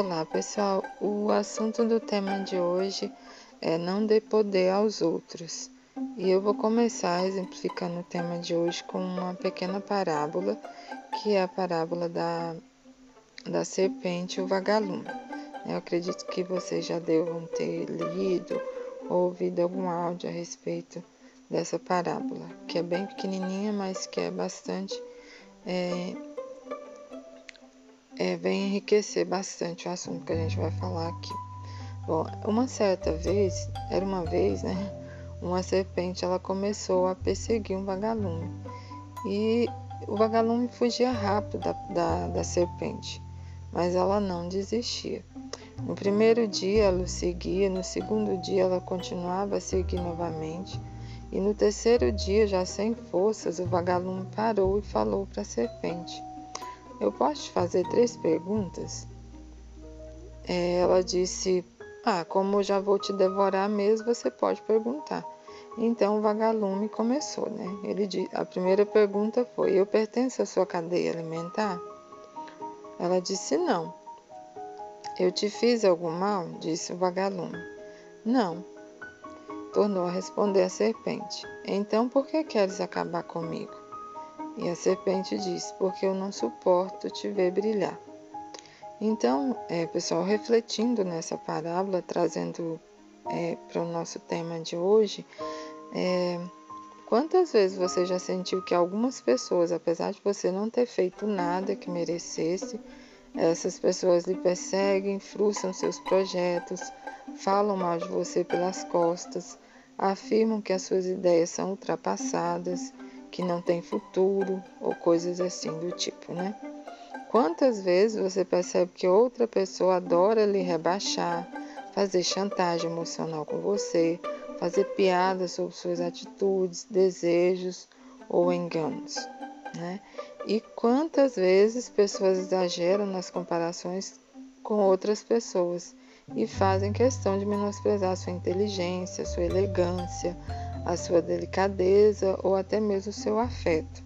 Olá, pessoal. O assunto do tema de hoje é não dê poder aos outros. E eu vou começar exemplificando o tema de hoje com uma pequena parábola, que é a parábola da, da serpente e o vagalume. Eu acredito que vocês já devam ter lido ou ouvido algum áudio a respeito dessa parábola, que é bem pequenininha, mas que é bastante é, é, vem enriquecer bastante o assunto que a gente vai falar aqui. Bom, uma certa vez, era uma vez, né? Uma serpente ela começou a perseguir um vagalume e o vagalume fugia rápido da, da, da serpente, mas ela não desistia. No primeiro dia ela o seguia, no segundo dia ela continuava a seguir novamente, e no terceiro dia, já sem forças, o vagalume parou e falou para a serpente: eu posso te fazer três perguntas? É, ela disse: Ah, como eu já vou te devorar mesmo, você pode perguntar. Então o vagalume começou, né? Ele, a primeira pergunta foi: Eu pertenço à sua cadeia alimentar? Ela disse: Não. Eu te fiz algum mal? Disse o vagalume. Não. Tornou a responder a serpente. Então por que queres acabar comigo? E a serpente disse: Porque eu não suporto te ver brilhar. Então, é, pessoal, refletindo nessa parábola, trazendo é, para o nosso tema de hoje, é, quantas vezes você já sentiu que algumas pessoas, apesar de você não ter feito nada que merecesse, essas pessoas lhe perseguem, frustram seus projetos, falam mal de você pelas costas, afirmam que as suas ideias são ultrapassadas que não tem futuro ou coisas assim do tipo, né? Quantas vezes você percebe que outra pessoa adora lhe rebaixar, fazer chantagem emocional com você, fazer piadas sobre suas atitudes, desejos ou enganos, né? E quantas vezes pessoas exageram nas comparações com outras pessoas e fazem questão de menosprezar sua inteligência, sua elegância, a sua delicadeza ou até mesmo o seu afeto.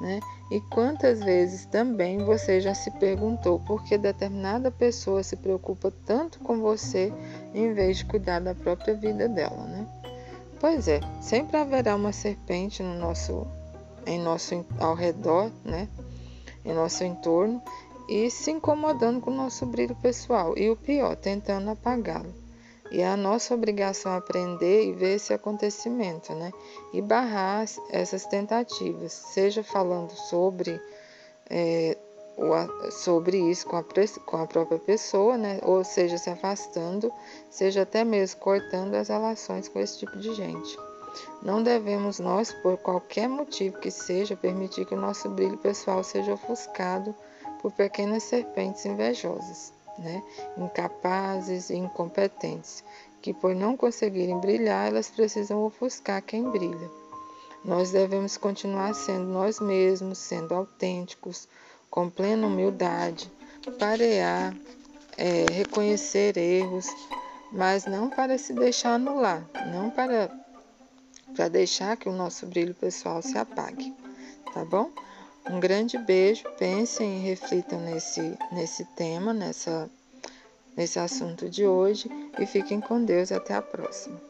Né? E quantas vezes também você já se perguntou por que determinada pessoa se preocupa tanto com você em vez de cuidar da própria vida dela, né? Pois é, sempre haverá uma serpente no nosso, em nosso ao redor, né? Em nosso entorno e se incomodando com o nosso brilho pessoal e o pior, tentando apagá-lo. E é a nossa obrigação aprender e ver esse acontecimento, né? E barrar essas tentativas, seja falando sobre, é, sobre isso com a, com a própria pessoa, né? Ou seja, se afastando, seja até mesmo cortando as relações com esse tipo de gente. Não devemos nós, por qualquer motivo que seja, permitir que o nosso brilho pessoal seja ofuscado por pequenas serpentes invejosas né? incapazes e incompetentes, que por não conseguirem brilhar, elas precisam ofuscar quem brilha. Nós devemos continuar sendo nós mesmos, sendo autênticos, com plena humildade, parear, é, reconhecer erros, mas não para se deixar anular, não para, para deixar que o nosso brilho pessoal se apague, tá bom? Um grande beijo, pensem e reflitam nesse, nesse tema, nessa, nesse assunto de hoje. E fiquem com Deus. Até a próxima.